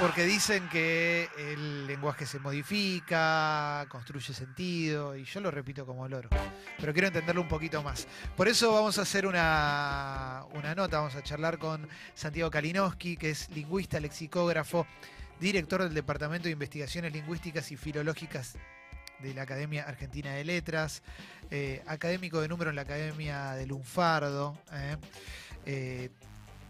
Porque dicen que el lenguaje se modifica, construye sentido, y yo lo repito como loro. Pero quiero entenderlo un poquito más. Por eso vamos a hacer una, una nota, vamos a charlar con Santiago Kalinowski, que es lingüista, lexicógrafo, director del Departamento de Investigaciones Lingüísticas y Filológicas de la Academia Argentina de Letras, eh, académico de número en la Academia de Lunfardo. eh. Eh,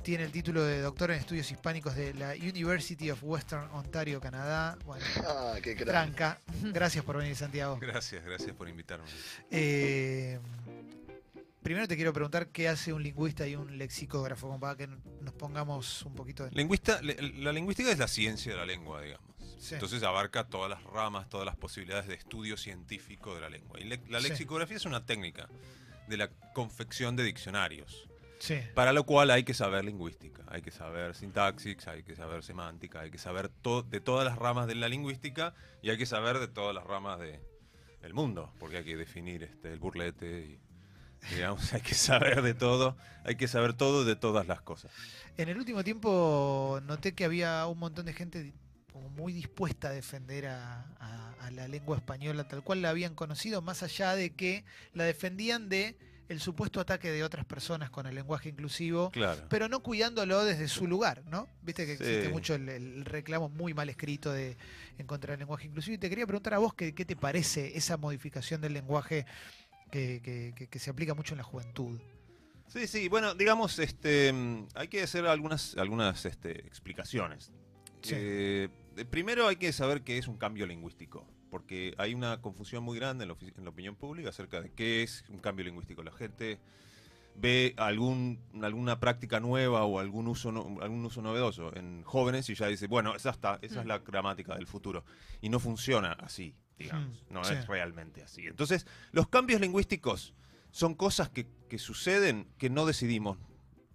tiene el título de doctor en estudios hispánicos de la University of Western Ontario, Canadá. Bueno, Ah, qué crack. tranca. Gracias por venir, Santiago. Gracias, gracias por invitarme. Eh, primero te quiero preguntar qué hace un lingüista y un lexicógrafo, como para que nos pongamos un poquito en... Lingüista, le- la lingüística es la ciencia de la lengua, digamos. Sí. Entonces abarca todas las ramas, todas las posibilidades de estudio científico de la lengua. Y le- la Sí. lexicografía es una técnica de la confección de diccionarios, Sí, para lo cual hay que saber lingüística, hay que saber sintaxis, hay que saber semántica, hay que saber to- de todas las ramas de la lingüística y hay que saber de todas las ramas de, del mundo, porque hay que definir este, el burlete y digamos, hay que saber de todo, hay que saber todo de todas las cosas. En el último tiempo noté que había un montón de gente como muy dispuesta a defender a, a- a la lengua española tal cual la habían conocido, más allá de que la defendían de el supuesto ataque de otras personas con el lenguaje inclusivo, Claro. pero no cuidándolo desde su lugar, ¿no? Viste que existe mucho el, el reclamo muy mal escrito de en contra del lenguaje inclusivo. Y te quería preguntar a vos qué, qué te parece esa modificación del lenguaje que, que- que- que se aplica mucho en la juventud. Sí, sí, bueno, digamos, este, hay que hacer algunas, algunas este, explicaciones. Sí. Eh, primero hay que saber qué es un cambio lingüístico, porque hay una confusión muy grande en la, en la opinión pública acerca de qué es un cambio lingüístico. La gente ve algún, alguna práctica nueva o algún uso, no- algún uso novedoso en jóvenes y ya dice, bueno, esa está, esa es la gramática del futuro. Y no funciona así, digamos, Mm, no sí. es realmente así. Entonces, los cambios lingüísticos son cosas que, que suceden que no decidimos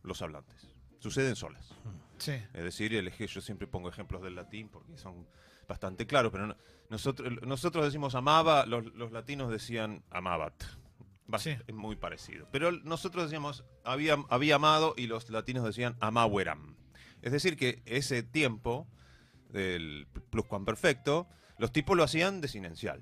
los hablantes. Suceden solas. Sí. Es decir, el eje, yo siempre pongo ejemplos del latín porque son bastante claros, pero no- nosotros, nosotros decimos amaba, los, los latinos decían amabat. Sí. Es muy parecido. Pero nosotros decíamos había, había amado y los latinos decían amaweram. Es decir, que ese tiempo del pluscuamperfecto, los tipos lo hacían desinencial.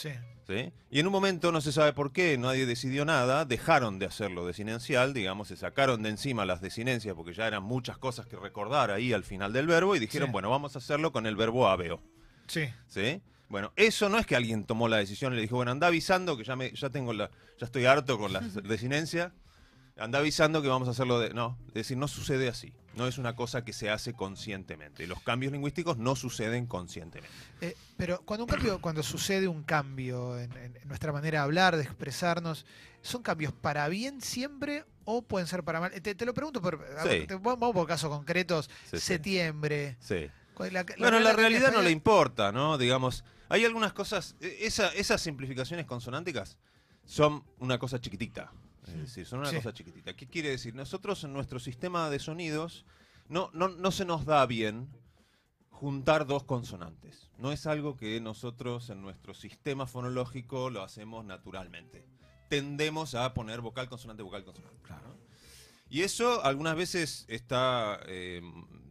Sí. ¿sí? Y en un momento, no se sabe por qué, nadie decidió nada, dejaron de hacerlo desinencial, digamos, se sacaron de encima las desinencias porque ya eran muchas cosas que recordar ahí al final del verbo y dijeron, Sí. bueno, vamos a hacerlo con el verbo habeo. Sí. ¿sí? Bueno, eso no es que alguien tomó la decisión y le dijo, bueno, anda avisando que ya me, ya tengo la, ya estoy harto con la desinencia, anda avisando que vamos a hacerlo de. No, es decir, no sucede así. No es una cosa que se hace conscientemente. Los cambios lingüísticos no suceden conscientemente. Eh, pero cuando un cambio, cuando sucede un cambio en, en nuestra manera de hablar, de expresarnos, ¿son cambios para bien siempre o pueden ser para mal? Eh, Te, te lo pregunto por, a- Sí. te- vamos por casos concretos. Sí, septiembre. Sí. ¿Cuál- la- Bueno, la realidad no le importa, ¿no? Digamos, hay algunas cosas, e- esa, esas simplificaciones consonánticas son una cosa chiquitita. Es decir, son una Sí. cosa chiquitita. ¿Qué quiere decir? Nosotros en nuestro sistema de sonidos no, no, no se nos da bien juntar dos consonantes. No es algo que nosotros en nuestro sistema fonológico lo hacemos naturalmente. Tendemos a poner vocal, consonante, vocal, consonante. ¿no? Y eso algunas veces está, eh,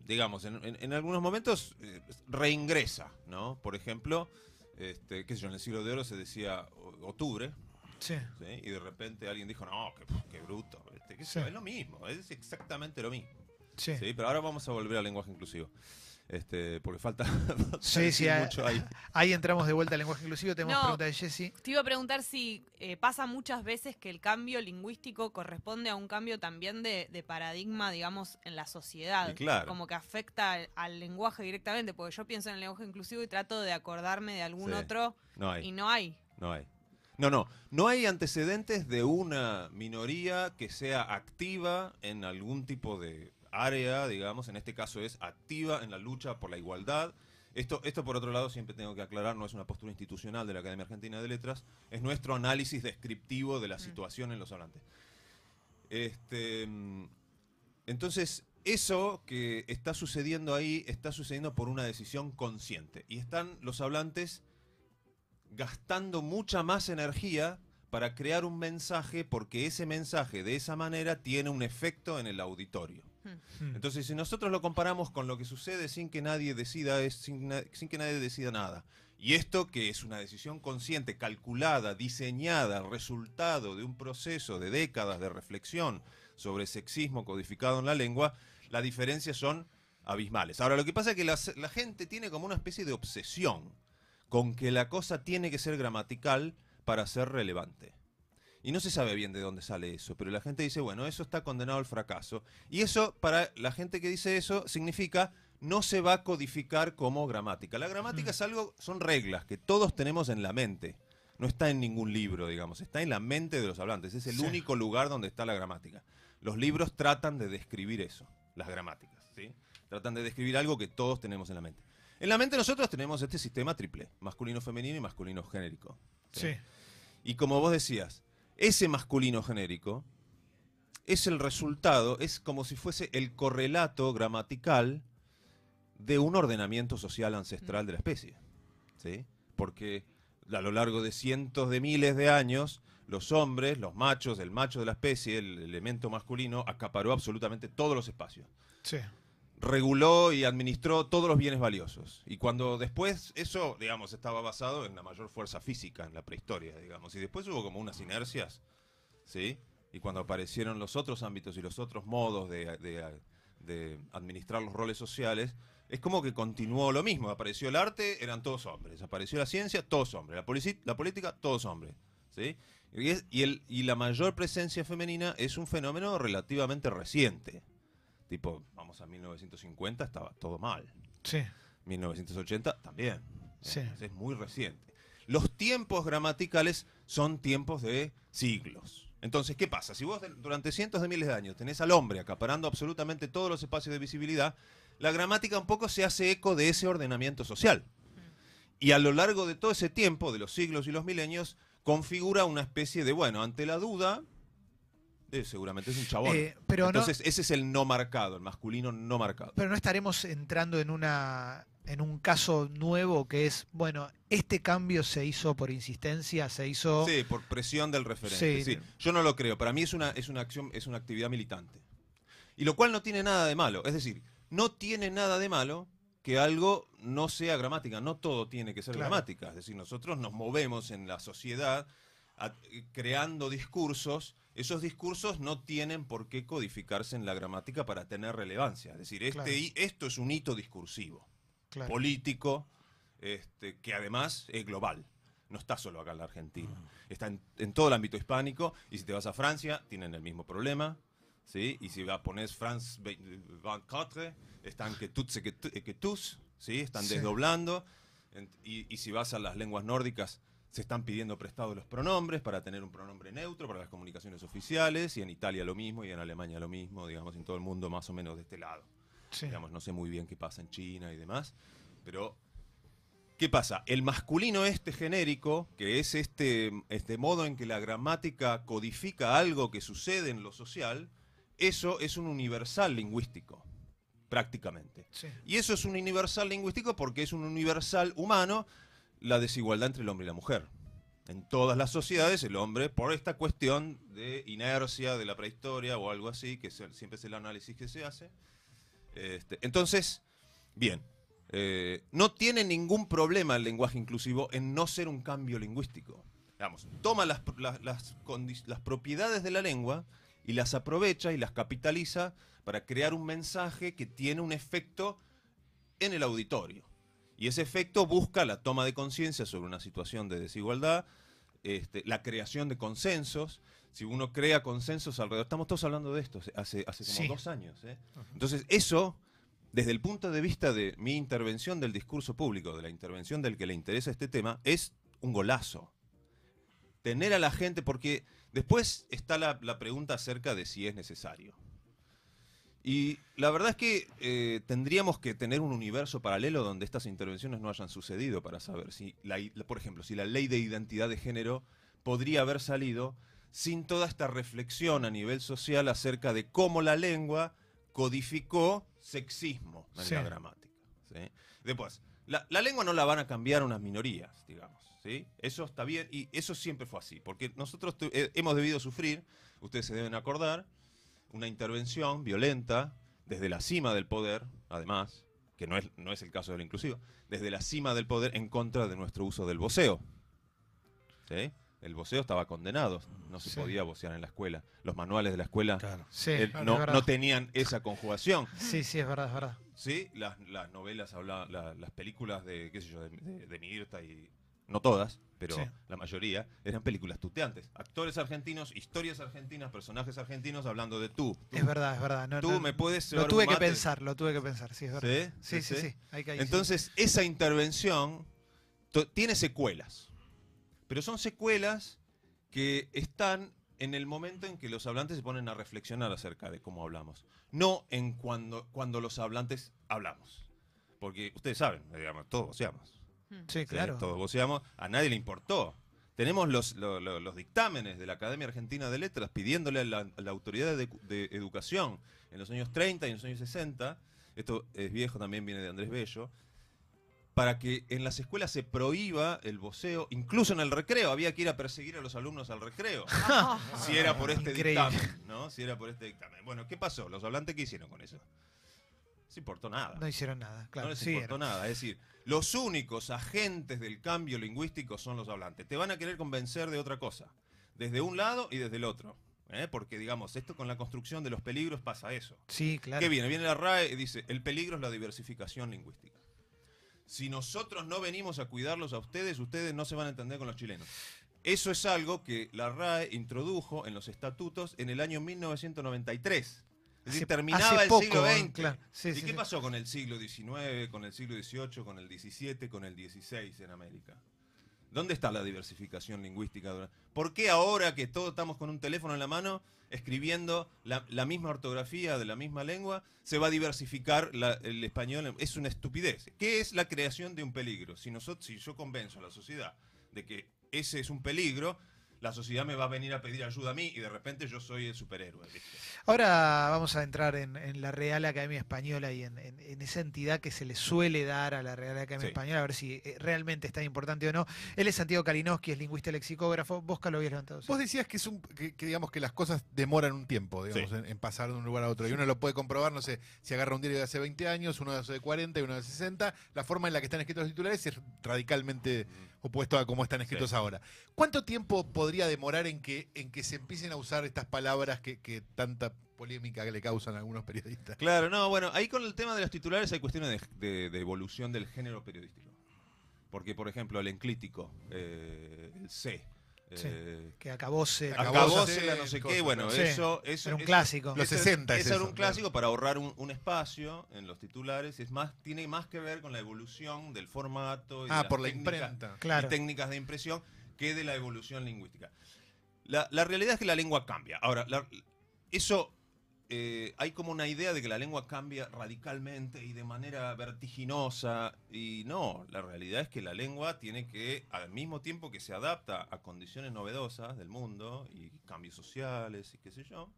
digamos, en, en- en algunos momentos eh, reingresa, ¿no? Por ejemplo, este, qué sé yo, en el siglo de oro se decía octubre, Sí. ¿sí? y de repente alguien dijo, no, qué, qué bruto, este, qué Sí. es lo mismo, es exactamente lo mismo. Sí. ¿sí? Pero ahora vamos a volver al lenguaje inclusivo, este, porque falta, Sí, sí, mucho ahí. Ahí entramos de vuelta al lenguaje inclusivo. Tenemos No. pregunta de Jessy. Te iba a preguntar si eh, pasa muchas veces que el cambio lingüístico corresponde a un cambio también de, de paradigma, digamos, en la sociedad. Y claro. Como que afecta al, al lenguaje directamente, porque yo pienso en el lenguaje inclusivo y trato de acordarme de algún Sí. otro No hay. y no hay. No hay. No, no. No hay antecedentes de una minoría que sea activa en algún tipo de área, digamos. En este caso es activa en la lucha por la igualdad. Esto, esto, por otro lado, siempre tengo que aclarar, no es una postura institucional de la Academia Argentina de Letras, es nuestro análisis descriptivo de la situación en los hablantes. Este, mm, entonces, eso que está sucediendo ahí está sucediendo por una decisión consciente. Y están los hablantes gastando mucha más energía para crear un mensaje porque ese mensaje de esa manera tiene un efecto en el auditorio. Hmm. Entonces, si nosotros lo comparamos con lo que sucede sin que nadie decida, es sin, que nadie decida nada. Y esto que es una decisión consciente, calculada, diseñada, resultado de un proceso de décadas de reflexión sobre sexismo codificado en la lengua, las diferencias son abismales. Ahora, lo que pasa es que la gente tiene como una especie de obsesión con que la cosa tiene que ser gramatical para ser relevante. Y no se sabe bien de dónde sale eso, pero la gente dice, bueno, eso está condenado al fracaso. Y eso, para la gente que dice eso, significa no se va a codificar como gramática. La gramática Mm. es algo, son reglas que todos tenemos en la mente. No está en ningún libro, digamos, está en la mente de los hablantes. Es el Sí. único lugar donde está la gramática. Los libros tratan de describir eso, las gramáticas, ¿sí? Tratan de describir algo que todos tenemos en la mente. En la mente nosotros tenemos este sistema triple, masculino, femenino y masculino genérico. Sí. Y como vos decías, ese masculino genérico es el resultado, es como si fuese el correlato gramatical de un ordenamiento social ancestral de la especie. ¿sí? Porque a lo largo de cientos de miles de años, los hombres, los machos, el macho de la especie, el elemento masculino, acaparó absolutamente todos los espacios Sí. Reguló y administró todos los bienes valiosos. Y cuando después eso, digamos, estaba basado en la mayor fuerza física en la prehistoria, digamos. Y después hubo como unas inercias, ¿sí? Y cuando aparecieron los otros ámbitos y los otros modos de, administrar los roles sociales, es como que continuó lo mismo. Apareció el arte, eran todos hombres. Apareció la ciencia, todos hombres. La, política, todos hombres. ¿sí? Y la mayor presencia femenina es un fenómeno relativamente reciente. Tipo, vamos a 1950, estaba todo mal. Sí. 1980 también. Sí. Es, es muy reciente. Los tiempos gramaticales son tiempos de siglos. Entonces, ¿qué pasa? Si vos durante cientos de miles de años tenés al hombre acaparando absolutamente todos los espacios de visibilidad, la gramática un poco se hace eco de ese ordenamiento social. Y a lo largo de todo ese tiempo, de los siglos y los milenios, configura una especie de, bueno, ante la duda, eh, seguramente es un chabón. Eh, pero no- Entonces, ese es el no marcado, el masculino no marcado. Pero no estaremos entrando en una en un caso nuevo que es, bueno, este cambio se hizo por insistencia, se hizo Sí, por presión del referente. Sí. Sí. Yo no lo creo. Para mí es una, es una acción, es una actividad militante. Y lo cual no tiene nada de malo. Es decir, no tiene nada de malo que algo no sea gramática. No todo tiene que ser Claro. gramática. Es decir, nosotros nos movemos en la sociedad a- creando discursos. Esos discursos no tienen por qué codificarse en la gramática para tener relevancia. Es decir, este, Claro. esto es un hito discursivo claro. político, este, que además es global. No está solo acá en la Argentina. Está en, en todo el ámbito hispánico. Y si te vas a Francia, tienen el mismo problema. ¿sí? Y si pones France 24, están que toutes et que, que ¿sí? Están Sí. desdoblando. Y si vas a las lenguas nórdicas, se están pidiendo prestados los pronombres para tener un pronombre neutro para las comunicaciones oficiales. Y en Italia lo mismo, y en Alemania lo mismo, digamos, en todo el mundo más o menos de este lado. Sí. Digamos, no sé muy bien qué pasa en China y demás. Pero, ¿qué pasa? El masculino este genérico, que es este, este modo en que la gramática codifica algo que sucede en lo social, eso es un universal lingüístico, prácticamente. Sí. Y eso es un universal lingüístico porque es un universal humano la desigualdad entre el hombre y la mujer. En todas las sociedades el hombre, por esta cuestión de inercia de la prehistoria o algo así, que siempre es el análisis que se hace. este, entonces, bien, eh, no tiene ningún problema el lenguaje inclusivo en no ser un cambio lingüístico. Digamos, toma las, las- las propiedades de la lengua y las aprovecha y las capitaliza para crear un mensaje que tiene un efecto en el auditorio. Y ese efecto busca la toma de conciencia sobre una situación de desigualdad, este, la creación de consensos. Si uno crea consensos alrededor, estamos todos hablando de esto hace, hace como Sí. dos años. ¿eh? Entonces, eso, desde el punto de vista de mi intervención del discurso público, de la intervención del que le interesa este tema, es un golazo. Tener a la gente, porque después está la, la pregunta acerca de si es necesario. Y la verdad es que eh, tendríamos que tener un universo paralelo donde estas intervenciones no hayan sucedido para saber si, la por ejemplo, si la ley de identidad de género podría haber salido sin toda esta reflexión a nivel social acerca de cómo la lengua codificó sexismo en Sí. la gramática. ¿sí? Después, la, la lengua no la van a cambiar unas minorías, digamos. ¿sí? Eso está bien y eso siempre fue así, porque nosotros eh, hemos debido sufrir, ustedes se deben acordar, una intervención violenta desde la cima del poder, además, que no es, no es el caso del inclusivo, desde la cima del poder en contra de nuestro uso del voceo. ¿Sí? El voceo estaba condenado, no se Sí. podía vocear en la escuela. Los manuales de la escuela Claro. Sí, eh, es no, no tenían esa conjugación. Sí, sí, es verdad, es verdad. Sí, las, las novelas hablaban, la- las películas de, qué sé yo, de, de, de Mirta y no todas, pero Sí. la mayoría eran películas tuteantes. Actores argentinos, historias argentinas, personajes argentinos hablando de tú. tú, Es verdad, es verdad. No, tú no, me puedes Lo tuve que pensar, lo tuve que pensar, sí, es verdad. ¿Sí? Sí, sí, ahí. Entonces, esa intervención tiene secuelas. Pero son secuelas que están en el momento en que los hablantes se ponen a reflexionar acerca de cómo hablamos. No en cuando, cuando los hablantes hablamos. Porque ustedes saben, digamos, todos voceamos. Sí, claro. Todos voceamos. A nadie le importó. Tenemos los, lo- lo- los dictámenes de la Academia Argentina de Letras pidiéndole a la, a la autoridad de, de educación en los años 30 y en los años 60, esto es viejo, también viene de Andrés Bello, para que en las escuelas se prohíba el voceo, incluso en el recreo, había que ir a perseguir a los alumnos al recreo, si era por este Increíble. dictamen, ¿no? Si era por este dictamen. Bueno, ¿qué pasó? ¿Los hablantes qué hicieron con eso? No se importó nada. No hicieron nada, claro. no les sí, importó era- nada. Es decir, los únicos agentes del cambio lingüístico son los hablantes. Te van a querer convencer de otra cosa, desde un lado y desde el otro. ¿eh? Porque, digamos, esto con la construcción de los peligros pasa eso. Sí, claro. ¿Qué viene? Viene la RAE y dice, el peligro es la diversificación lingüística. Si nosotros no venimos a cuidarlos a ustedes, ustedes no se van a entender con los chilenos. Eso es algo que la RAE introdujo en los estatutos en el año 1993. Hace- terminaba hace el poco, siglo. XX. Claro. Sí, ¿Y sí, qué sí. pasó con el siglo XIX, con el siglo XVIII, con el XVII, con el XVI en América? ¿Dónde está la diversificación lingüística? ¿Por qué ahora que todos estamos con un teléfono en la mano, escribiendo la, la misma ortografía de la misma lengua, se va a diversificar la- el español? Es una estupidez. ¿Qué es la creación de un peligro? Si, nosotros, si yo convenzo a la sociedad de que ese es un peligro, la sociedad me va a venir a pedir ayuda a mí y de repente yo soy el superhéroe. ¿viste? Ahora vamos a entrar en, en la Real Academia Española y en, en- en esa entidad que se le suele dar a la Real Academia Sí. Española, a ver si eh, realmente es tan importante o no. Él es Santiago Kalinowski, es lingüista lexicógrafo. Vos, lo habías levantado. sí. Vos decías que es un que, que digamos que las cosas demoran un tiempo, digamos, Sí. en, en pasar de un lugar a otro. Y uno lo puede comprobar, no sé, si agarra un diario de hace 20 años, uno de hace 40 y uno de hace 60, la forma en la que están escritos los titulares es radicalmente opuesto a cómo están escritos Sí. ahora. ¿Cuánto tiempo podría demorar en que, en que se empiecen a usar estas palabras que, que tanta polémica le causan a algunos periodistas? Claro, no, bueno, ahí con el tema de los titulares hay cuestiones de, de- de evolución del género periodístico. Porque, por ejemplo, el enclítico, eh, el C, Sí. eh, Que acabóse. Acabóse, acabóse la no sé qué, bueno, Sí, eso, eso Era un eso- clásico. Los eso es- 60 es eso era un clásico para ahorrar un, un espacio en los titulares. Es más, tiene más que ver con la evolución del formato y de Ah, las por la técnicas- imprenta. y Claro. técnicas de impresión que de la evolución lingüística. La, la realidad es que la lengua cambia. Ahora, la- eso eh, hay como una idea de que la lengua cambia radicalmente y de manera vertiginosa. Y no, la realidad es que la lengua tiene que, al mismo tiempo que se adapta a condiciones novedosas del mundo y cambios sociales y qué sé yo,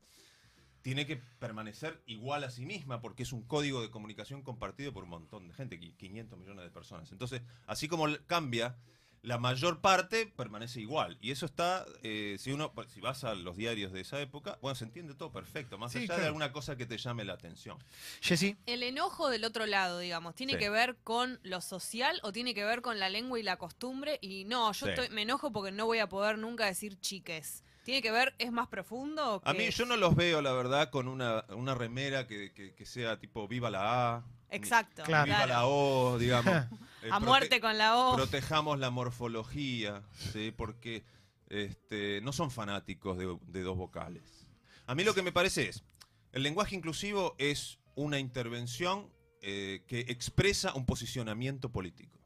tiene que permanecer igual a sí misma porque es un código de comunicación compartido por un montón de gente, qui- 500 millones de personas. Entonces, así como cambia, la mayor parte permanece igual. Y eso está, eh, si uno, si vas a los diarios de esa época, bueno, se entiende todo perfecto, más Sí, allá claro. de alguna cosa que te llame la atención. Jessy. El enojo del otro lado, digamos, ¿tiene Sí. que ver con lo social o tiene que ver con la lengua y la costumbre? Y no, yo Sí. estoy- me enojo porque no voy a poder nunca decir chiques. ¿Tiene que ver, es más profundo? o A mí es? yo no los veo, la verdad, con una, una remera que, que- que sea tipo viva la A. Exacto. Claro. Viva la O, digamos. Eh, A muerte con la O. Protejamos la morfología, ¿sí? porque este, no son fanáticos de, de dos vocales. A mí lo que me parece es, el lenguaje inclusivo es una intervención eh, que expresa un posicionamiento político,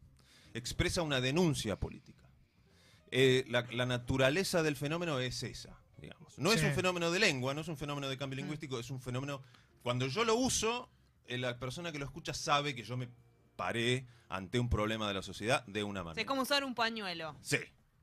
expresa una denuncia política. Eh, la, la naturaleza del fenómeno es esa, digamos. No es un fenómeno de lengua, no es un fenómeno de cambio lingüístico, es un fenómeno... Cuando yo lo uso, eh, la persona que lo escucha sabe que yo me paré ante un problema de la sociedad de una manera. Es como usar un pañuelo. Sí,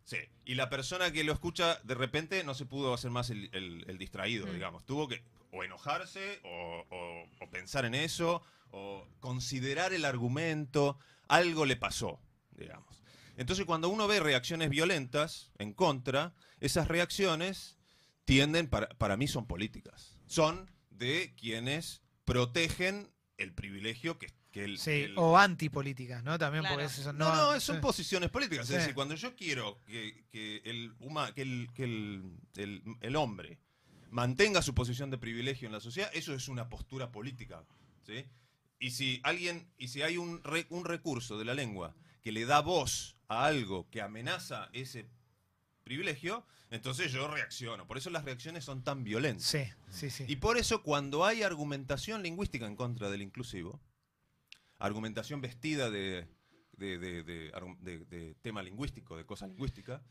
sí. Y la persona que lo escucha de repente no se pudo hacer más el, el- el distraído, Mm. digamos. Tuvo que o enojarse o, o- o pensar en eso o considerar el argumento. Algo le pasó, digamos. Entonces cuando uno ve reacciones violentas en contra, esas reacciones tienden, para, para mí son políticas. Son de quienes protegen el privilegio que, que el, Sí, el- o antipolíticas, ¿no? También Claro. porque eso no, no. no, son sí. posiciones políticas. Sí. Es decir, cuando yo quiero que, que el, que, el, que el- el- el hombre mantenga su posición de privilegio en la sociedad, eso es una postura política. ¿sí? Y si alguien, y si hay un, re- un recurso de la lengua que le da voz a algo que amenaza ese privilegio, entonces yo reacciono. Por eso las reacciones son tan violentas. Sí, sí, sí. Y por eso cuando hay argumentación lingüística en contra del inclusivo, argumentación vestida de, de- de- de argu- de- de tema lingüístico, de cosa lingüística,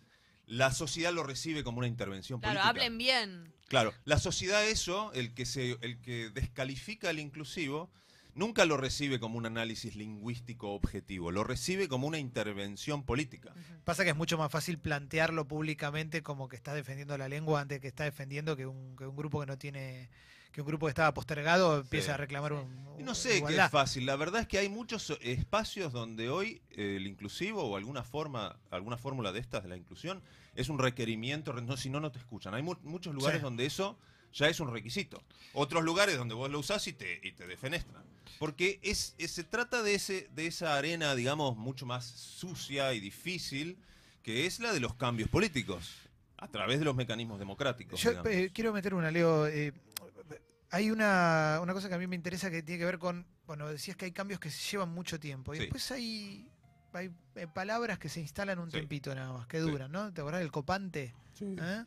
la sociedad lo recibe como una intervención Claro, política. hablen bien. Claro, la sociedad eso, el que, se, el que descalifica al inclusivo, nunca lo recibe como un análisis lingüístico objetivo, lo recibe como una intervención política. Pasa que es mucho más fácil plantearlo públicamente como que estás defendiendo la lengua antes que está defendiendo que un, que un grupo que no tiene. Que un grupo que estaba postergado empiece Sí. a reclamar un, no sé qué es fácil. La verdad es que hay muchos espacios donde hoy eh, el inclusivo o alguna forma, alguna fórmula de estas de la inclusión es un requerimiento. no, si no, no te escuchan. Hay mu- muchos lugares Sí. donde eso ya es un requisito. Otros lugares donde vos lo usás y te, y te defenestran. Porque es, es- se trata de, ese, de esa arena, digamos, mucho más sucia y difícil, que es la de los cambios políticos, a través de los mecanismos democráticos. Yo eh, quiero meter una, Leo. eh, hay una, una cosa que a mí me interesa que tiene que ver con. Bueno, decías que hay cambios que se llevan mucho tiempo. Y Sí. después hay, hay eh, palabras que se instalan un Sí. tiempito nada más, que Sí. duran, ¿no? ¿Te acordás del copante? ¿Eh?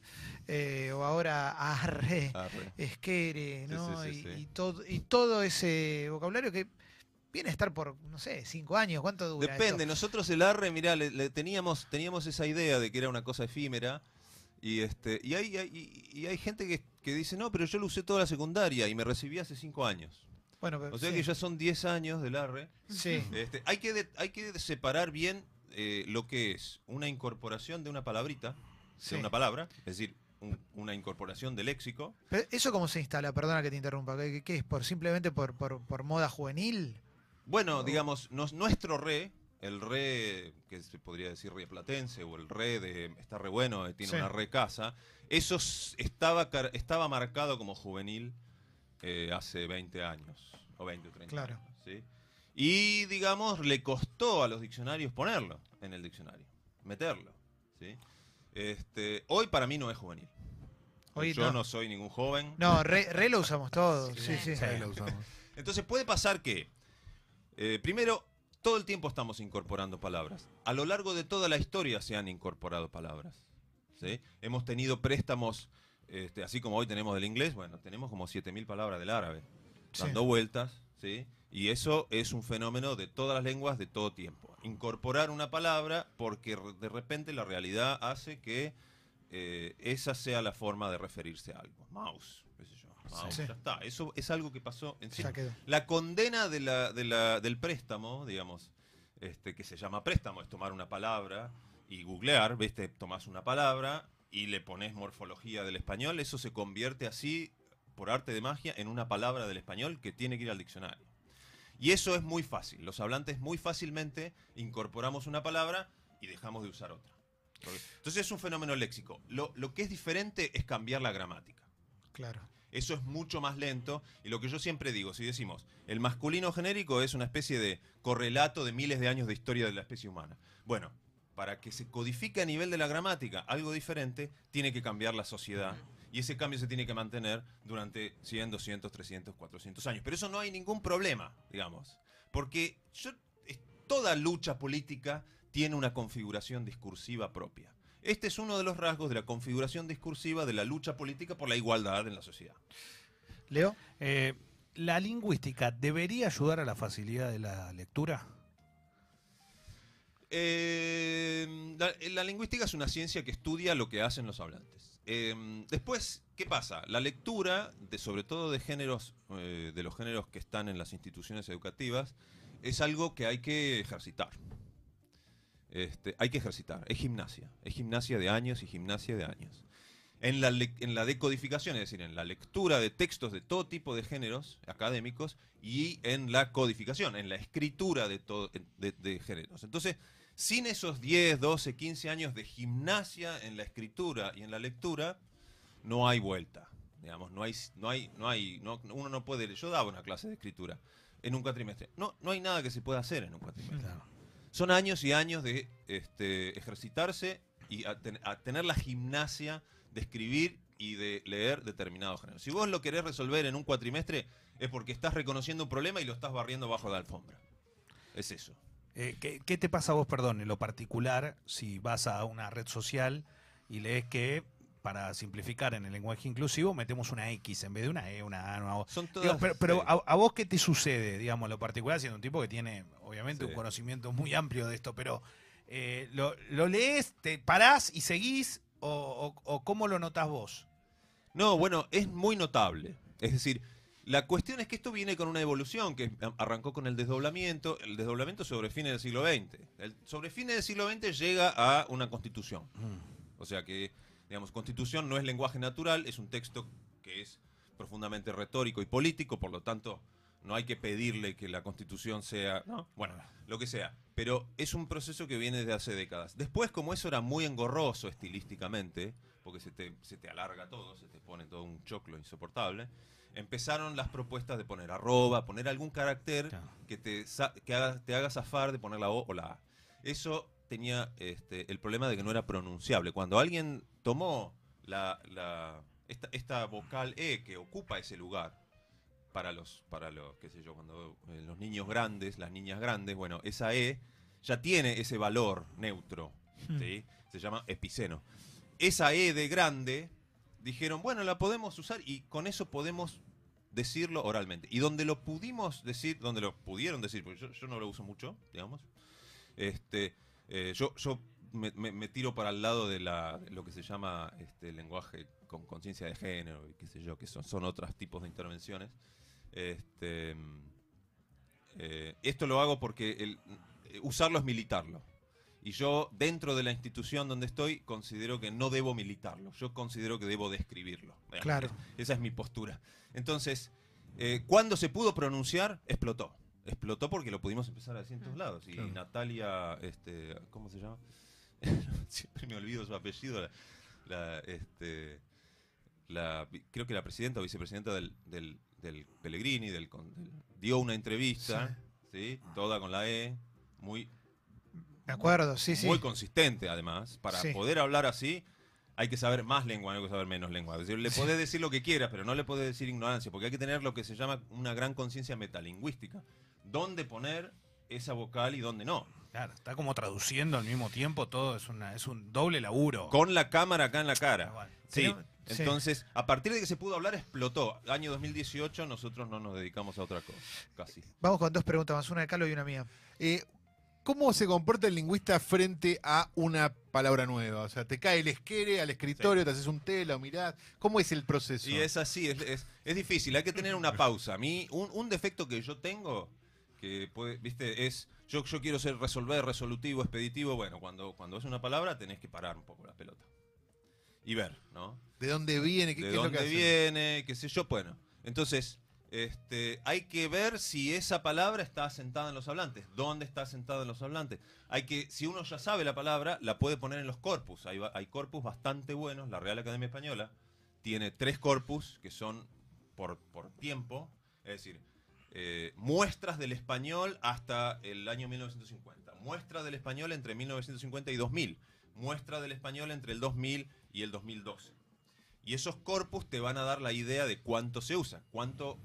Eh, o ahora arre, Arre. esquere, Sí, ¿no? sí, sí, y, sí. y todo, y todo ese vocabulario que viene a estar por, no sé, cinco años. ¿Cuánto dura? Depende, esto? nosotros el arre, mirá, le, le teníamos, teníamos esa idea de que era una cosa efímera. Y este, y hay, hay- y hay gente que, que dice, no, pero yo lo usé toda la secundaria y me recibí hace cinco años. Bueno, pero O sea sí, que ya son 10 años del arre. sí. Este, hay, que de- hay que separar bien eh, lo que es una incorporación de una palabrita, sí. de una palabra, es decir, un- una incorporación de léxico. Pero ¿Eso cómo se instala? Perdona que te interrumpa. ¿Qué, qué es? ¿Por, ¿Simplemente por, por, por moda juvenil? Bueno, digamos, nos- nuestro re, el re que se podría decir rieplatense o el re de está re bueno, eh, tiene Sí. una re casa, eso estaba, estaba marcado como juvenil eh, hace 20 años o 20 o 30 Claro. años. ¿sí? Y, digamos, le costó a los diccionarios ponerlo en el diccionario, meterlo. ¿sí? Este, hoy para mí no es juvenil. Hoy Yo no. no. soy ningún joven. No, re, re lo usamos todos. Sí, Sí. sí. La usamos. Entonces puede pasar que, eh, primero, todo el tiempo estamos incorporando palabras. A lo largo de toda la historia se han incorporado palabras. ¿sí? Hemos tenido préstamos, este, así como hoy tenemos del inglés, bueno, tenemos como 7.000 palabras del árabe, Sí. dando vueltas. ¿sí? Y eso es un fenómeno de todas las lenguas de todo tiempo. Incorporar una palabra porque de repente la realidad hace que eh, esa sea la forma de referirse a algo. Mouse, Sí. ya está. Eso es algo que pasó en sí. Ya quedó. La condena de la, de la- del préstamo, digamos, este, que se llama préstamo, es tomar una palabra y googlear, ¿viste? Tomás una palabra y le pones morfología del español, eso se convierte así, por arte de magia, en una palabra del español que tiene que ir al diccionario. Y eso es muy fácil. Los hablantes muy fácilmente incorporamos una palabra y dejamos de usar otra. Entonces es un fenómeno léxico. Lo, lo que es diferente es cambiar la gramática. Claro. Eso es mucho más lento. Y lo que yo siempre digo, si decimos, el masculino genérico es una especie de correlato de miles de años de historia de la especie humana. Bueno, para que se codifique a nivel de la gramática algo diferente, tiene que cambiar la sociedad. Y ese cambio se tiene que mantener durante 100, 200, 300, 400 años. Pero eso no hay ningún problema, digamos. Porque yo, toda lucha política tiene una configuración discursiva propia. Este es uno de los rasgos de la configuración discursiva de la lucha política por la igualdad en la sociedad. Leo. Eh, ¿La lingüística debería ayudar a la facilidad de la lectura? Eh, la, la lingüística es una ciencia que estudia lo que hacen los hablantes. Eh, después, ¿qué pasa? La lectura, de, sobre todo de géneros, eh, de los géneros que están en las instituciones educativas, es algo que hay que ejercitar. Este, hay que ejercitar, es gimnasia, es gimnasia de años y gimnasia de años. En la, en la decodificación, es decir, en la lectura de textos de todo tipo de géneros académicos y en la codificación, en la escritura de, todo, de, de géneros. Entonces, sin esos 10, 12, 15 años de gimnasia en la escritura y en la lectura, no hay vuelta. Digamos, no hay, no hay, no hay, no- uno no puede. Yo daba una clase de escritura en un cuatrimestre. No, no hay nada que se pueda hacer en un cuatrimestre. Claro. Son años y años de este, ejercitarse y a, ten- a tener la gimnasia de escribir y de leer determinados géneros. Si vos lo querés resolver en un cuatrimestre, es porque estás reconociendo un problema y lo estás barriendo bajo la alfombra. Es eso. Eh, ¿qué, qué te pasa a vos, perdón, en lo particular, si vas a una red social y lees que, para simplificar en el lenguaje inclusivo, metemos una X en vez de una E, una A, una O? Son Digo, todas. pero pero a, a vos qué te sucede, digamos, lo particular, siendo un tipo que tiene, obviamente, Sí. un conocimiento muy amplio de esto, pero eh, lo, lo lees, te parás y seguís, o, o- o cómo lo notás vos? No, bueno, es muy notable. Es decir, la cuestión es que esto viene con una evolución que arrancó con el desdoblamiento, el desdoblamiento sobre fines del siglo XX. El, sobre fines del siglo XX llega a una constitución. O sea que, digamos, constitución no es lenguaje natural, es un texto que es profundamente retórico y político, por lo tanto, no hay que pedirle que la constitución sea, ¿no? bueno, lo que sea. Pero es un proceso que viene desde hace décadas. Después, como eso era muy engorroso estilísticamente, porque se te, se te alarga todo, se te pone todo un choclo insoportable, empezaron las propuestas de poner arroba, poner algún carácter Claro. que, te, que haga, te haga zafar de poner la O o la A. Eso tenía este, el problema de que no era pronunciable. Cuando alguien tomó la, la- esta, esta vocal E que ocupa ese lugar para los, para los, qué sé yo, cuando eh, los niños grandes, las niñas grandes, bueno, esa E ya tiene ese valor neutro, ¿sí? Se llama epiceno. Esa E de grande, dijeron, bueno, la podemos usar y con eso podemos decirlo oralmente. Y donde lo pudimos decir, donde lo pudieron decir, porque yo, yo no lo uso mucho, digamos, este, eh, yo, yo me, me- me tiro para el lado de, la, de lo que se llama este, lenguaje con conciencia de género y qué sé yo, que son, son otros tipos de intervenciones. Este, eh, esto lo hago porque el, eh, usarlo es militarlo. Y yo, dentro de la institución donde estoy, considero que no debo militarlo. Yo considero que debo describirlo. Claro. Esa es mi postura. Entonces, eh, cuando se pudo pronunciar, explotó. Explotó porque lo pudimos empezar a decir en todos lados. Y Claro. Natalia, este, ¿cómo se llama? Siempre me olvido su apellido. La, la, este, la creo que la presidenta o vicepresidenta del, del, del Pellegrini, del, con- del- dio una entrevista, ¿sí? toda con la E, muy, Me acuerdo, sí, sí. muy consistente además. Para Sí. poder hablar así, hay que saber más lengua, no hay que saber menos lengua. Es decir, le podés decir lo que quieras, pero no le podés decir ignorancia, porque hay que tener lo que se llama una gran conciencia metalingüística. ¿Dónde poner esa vocal y dónde no? Claro, está como traduciendo al mismo tiempo, todo es, una, es un doble laburo. Con la cámara acá en la cara. Igual. Sí. Entonces, a partir de que se pudo hablar, explotó. Año 2018, nosotros no nos dedicamos a otra cosa, casi. Vamos con dos preguntas más, una de Carlos y una mía. Eh, ¿Cómo se comporta el lingüista frente a una palabra nueva? O sea, te cae el esquere al escritorio, te haces un té, lo mirás. ¿Cómo es el proceso? Y es así, es, es- es difícil, hay que tener una pausa. A mí, un, un defecto que yo tengo, que puede, viste, es, yo, yo quiero ser resolver, resolutivo, expeditivo, bueno, cuando, cuando es una palabra tenés que parar un poco la pelota. Y ver, ¿no? ¿De dónde viene? ¿Qué, de qué es lo que dónde viene, qué sé yo. Bueno, entonces, este, hay que ver si esa palabra está asentada en los hablantes. ¿Dónde está asentada en los hablantes? Hay que, si uno ya sabe la palabra, la puede poner en los corpus. Hay, hay corpus bastante buenos. La Real Academia Española tiene tres corpus que son por, por tiempo, es decir, eh, muestras del español hasta el año 1950, muestra del español entre 1950 y 2000, muestra del español entre el 2000 y el 2012. Y esos corpus te van a dar la idea de cuánto se usa, cuánto,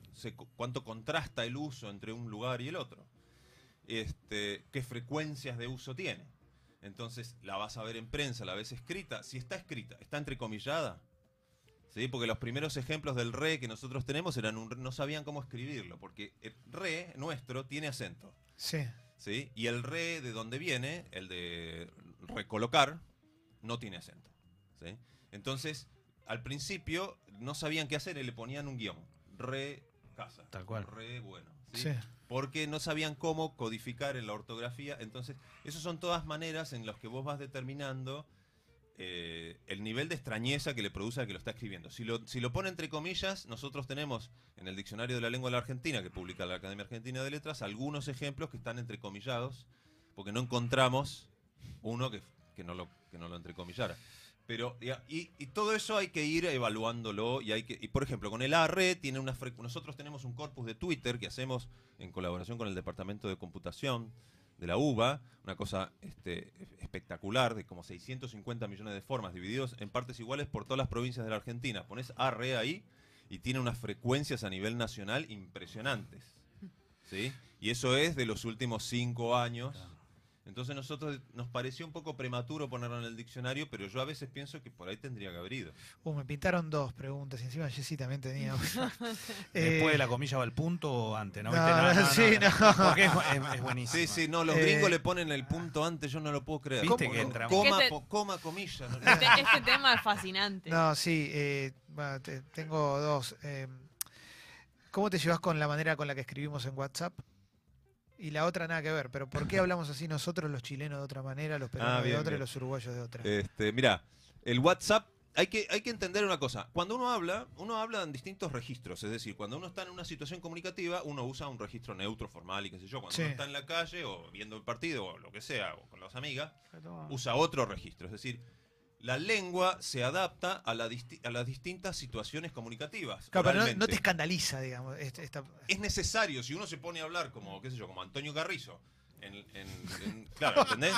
cuánto contrasta el uso entre un lugar y el otro, este, qué frecuencias de uso tiene. Entonces la vas a ver en prensa, la ves escrita. Si está escrita, está entrecomillada. ¿Sí? Porque los primeros ejemplos del re que nosotros tenemos eran un, no sabían cómo escribirlo, porque el re nuestro tiene acento. Sí. ¿sí? Y el re de donde viene, el de recolocar, no tiene acento. ¿sí? Entonces, al principio no sabían qué hacer y le ponían un guion. Re casa. Tal cual. Re bueno. ¿sí? Sí. Porque no sabían cómo codificar en la ortografía. Entonces, esas son todas maneras en las que vos vas determinando eh, el nivel de extrañeza que le produce al que lo está escribiendo. Si lo, si lo pone entre comillas, nosotros tenemos en el Diccionario de la Lengua de la Argentina, que publica la Academia Argentina de Letras, algunos ejemplos que están entrecomillados, porque no encontramos uno que, que, no, lo, que no lo entrecomillara. Pero, y, y todo eso hay que ir evaluándolo y hay que, y por ejemplo, con el ARRE tiene una nosotros tenemos un corpus de Twitter que hacemos en colaboración con el Departamento de Computación de la UBA, una cosa este, espectacular, de como 650 millones de formas, divididos en partes iguales por todas las provincias de la Argentina. Pones ARRE ahí y tiene unas frecuencias a nivel nacional impresionantes. ¿sí? Y eso es de los últimos cinco años. Entonces nosotros nos pareció un poco prematuro ponerlo en el diccionario, pero yo a veces pienso que por ahí tendría que haber ido. Uh, me pintaron dos preguntas y encima Jessy también tenía. Después Eh, de la comilla va el punto o antes, ¿no? no, ¿Viste? sí, no. Porque es, es- es buenísimo. Sí, sí, no, los Eh, gringos le ponen el punto antes, yo no lo puedo creer. Viste ¿Cómo? que entra- Coma, Es que te- po- coma, comilla. no- Este, este tema es fascinante. No, sí, eh, bueno, te- tengo dos. Eh, ¿Cómo te llevas con la manera con la que escribimos en WhatsApp? Y la otra nada que ver, pero ¿por qué hablamos así nosotros los chilenos de otra manera, los peruanos Ah, bien, de otra y los uruguayos de otra? Este, mira, el WhatsApp, hay que, hay que entender una cosa. Cuando uno habla, uno habla en distintos registros. Es decir, cuando uno está en una situación comunicativa, uno usa un registro neutro, formal y qué sé yo. Cuando Sí. uno está en la calle o viendo el partido o lo que sea, o con las amigas, usa otro registro. Es decir, la lengua se adapta a, la disti- a las distintas situaciones comunicativas. Claro, pero no, te escandaliza, digamos. este- esta- es necesario, si uno se pone a hablar como, qué sé yo, como Antonio Carrizo, en, en- en- claro, ¿entendés?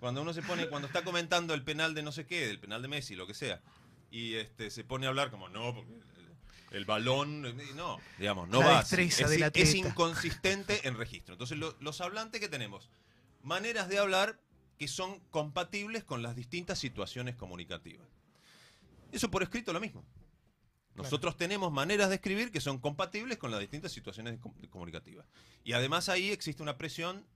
Cuando uno se pone, cuando está comentando el penal de no sé qué, del penal de Messi, lo que sea, y este se pone a hablar como, no, porque el, balón, no, digamos, no La va así. es, es inconsistente en registro. Entonces, lo- los hablantes que tenemos, maneras de hablar que son compatibles con las distintas situaciones comunicativas. Eso por escrito lo mismo. Nosotros tenemos maneras de escribir que son compatibles con las distintas situaciones com- comunicativas. Y además ahí existe una presión,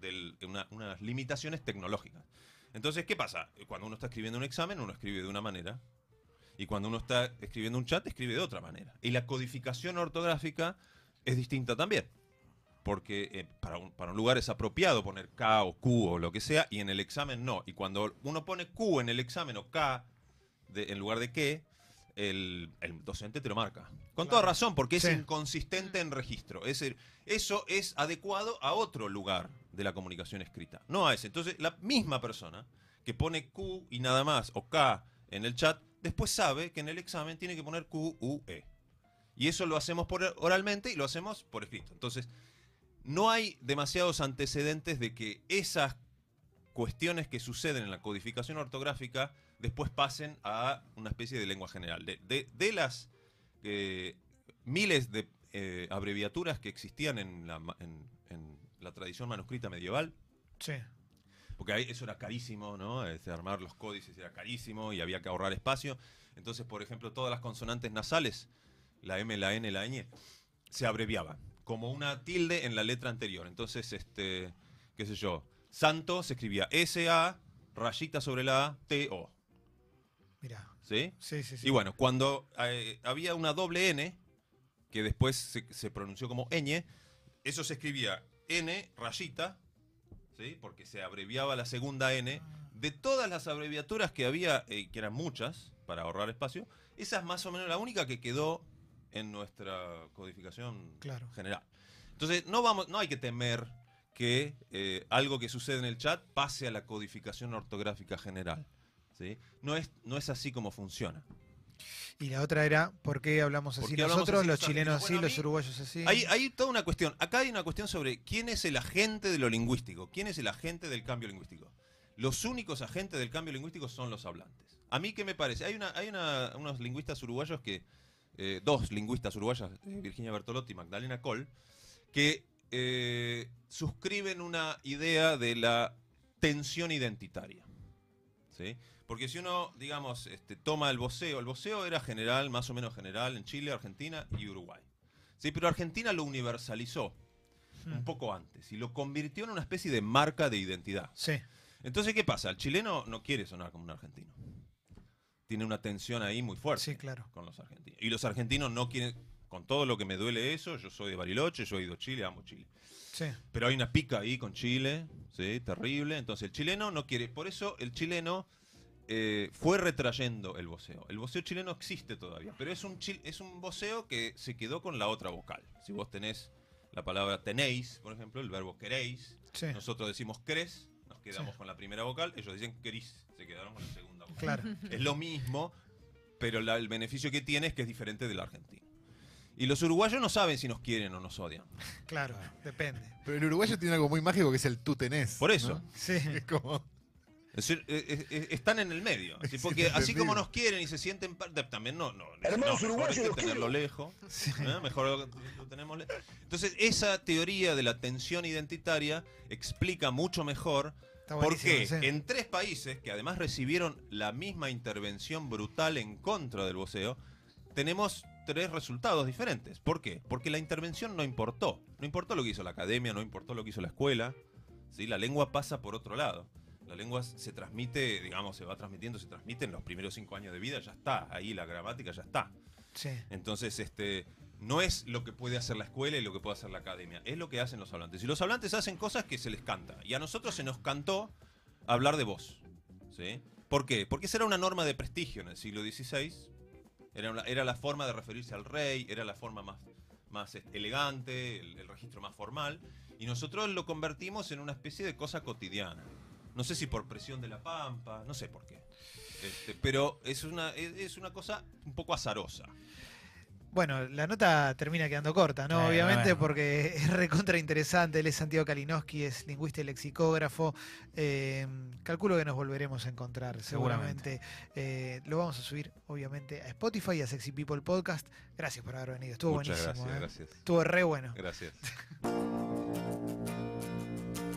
de una, unas limitaciones tecnológicas. Entonces, ¿qué pasa? Cuando uno está escribiendo un examen, uno escribe de una manera. Y cuando uno está escribiendo un chat, escribe de otra manera. Y la codificación ortográfica es distinta también. Porque eh, para, un, para un lugar es apropiado poner K o Q o lo que sea, y en el examen no. Y cuando uno pone Q en el examen o K de- en lugar de qué, el, el docente te lo marca. Con toda razón, porque es Sí. inconsistente en registro. Es decir, eso es adecuado a otro lugar de la comunicación escrita, no a ese. Entonces, la misma persona que pone Q y nada más, o K en el chat, después sabe que en el examen tiene que poner Q, U, E. Y eso lo hacemos por oralmente y lo hacemos por escrito. Entonces, no hay demasiados antecedentes de que esas cuestiones que suceden en la codificación ortográfica después pasen a una especie de lengua general. De, de- de las eh, miles de eh, abreviaturas que existían en la, en- en la tradición manuscrita medieval, Sí. porque ahí eso era carísimo, ¿no? Este, armar los códices era carísimo y había que ahorrar espacio. Entonces, por ejemplo, todas las consonantes nasales, la M, la N, la ñ, se abreviaban como una tilde en la letra anterior. Entonces, este, qué sé yo, santo se escribía S-A, rayita sobre la A, T-O. Mira. ¿Sí? Sí, sí, sí. Y bueno, cuando eh, había una doble N, que después se, se pronunció como ñ, eso se escribía N, rayita, ¿sí? porque se abreviaba la segunda N. De todas las abreviaturas que había, eh, que eran muchas, para ahorrar espacio, esa es más o menos la única que quedó en nuestra codificación Claro. general. Entonces, no, vamos, no hay que temer que eh, algo que sucede en el chat pase a la codificación ortográfica general. ¿sí? No, es, no es así como funciona. Y la otra era, ¿por qué hablamos ¿Por así qué hablamos nosotros, así los chilenos así, los uruguayos así? Hay, hay toda una cuestión. Acá hay una cuestión sobre quién es el agente de lo lingüístico. ¿Quién es el agente del cambio lingüístico? Los únicos agentes del cambio lingüístico son los hablantes. A mí, ¿qué me parece? Hay, una, hay una- unos lingüistas uruguayos que. Eh, dos lingüistas uruguayas, eh, Virginia Bertolotti y Magdalena Kohl, que eh, suscriben una idea de la tensión identitaria. ¿sí? Porque si uno, digamos, este, toma el voceo, el voceo era general, más o menos general en Chile, Argentina y Uruguay. Sí, pero Argentina lo universalizó Hmm. un poco antes y lo convirtió en una especie de marca de identidad. Sí. Entonces, ¿qué pasa? El chileno no quiere sonar como un argentino. Tiene una tensión ahí muy fuerte Sí, claro. con los argentinos. Y los argentinos no quieren, con todo lo que me duele eso, yo soy de Bariloche, yo he ido a Chile, amo Chile. Sí. Pero hay una pica ahí con Chile, ¿sí? terrible. Entonces el chileno no quiere. Por eso el chileno eh, fue retrayendo el voceo. El voceo chileno existe todavía, pero es un, chil- es un voceo que se quedó con la otra vocal. Si vos tenés la palabra tenéis, por ejemplo, el verbo queréis, Sí. nosotros decimos cres, nos quedamos Sí. con la primera vocal, ellos dicen querís, se quedaron con la segunda Claro. Es lo mismo, pero la- el beneficio que tiene es que es diferente del argentino. Y los uruguayos no saben si nos quieren o nos odian. Claro, depende. Pero el uruguayo tiene algo muy mágico que es el tú tenés. Por eso. ¿no? Sí. Es como. Es decir, eh, eh, eh, están en el medio. Así, porque así como nos quieren y se sienten parte, también no, no, no, mejor uruguayos, hay que tenerlo quiero. lejos. Sí. ¿eh? Mejor lo, lo tenemos le- Entonces, esa teoría de la tensión identitaria explica mucho mejor Está por buenísimo, qué sí. en tres países que además recibieron la misma intervención brutal en contra del voceo, tenemos tres resultados diferentes. ¿Por qué? Porque la intervención no importó. No importó lo que hizo la academia, no importó lo que hizo la escuela. ¿sí? La lengua pasa por otro lado. La lengua se transmite, digamos, se va transmitiendo, se transmite en los primeros cinco años de vida, ya está. Ahí la gramática ya está. Sí. Entonces, este, no es lo que puede hacer la escuela y lo que puede hacer la academia, es lo que hacen los hablantes. Y los hablantes hacen cosas que se les canta. Y a nosotros se nos cantó hablar de voz. ¿sí? ¿Por qué? Porque esa era una norma de prestigio en el siglo XVI. Era, la forma de referirse al rey, era la forma más, más elegante, el, registro más formal. Y nosotros lo convertimos en una especie de cosa cotidiana. No sé si por presión de la pampa, no sé por qué. Este, pero es una, es una cosa un poco azarosa. Bueno, la nota termina quedando corta, ¿no? Obviamente, bueno. porque es recontra interesante. Él es Santiago Kalinowski, es lingüista y lexicógrafo. Eh, calculo que nos volveremos a encontrar, seguramente. Eh, lo vamos a subir, obviamente, a Spotify y a Sexy People Podcast. Gracias por haber venido. Estuvo Muchas buenísimo. gracias, ¿eh? gracias. Estuvo re bueno. Gracias.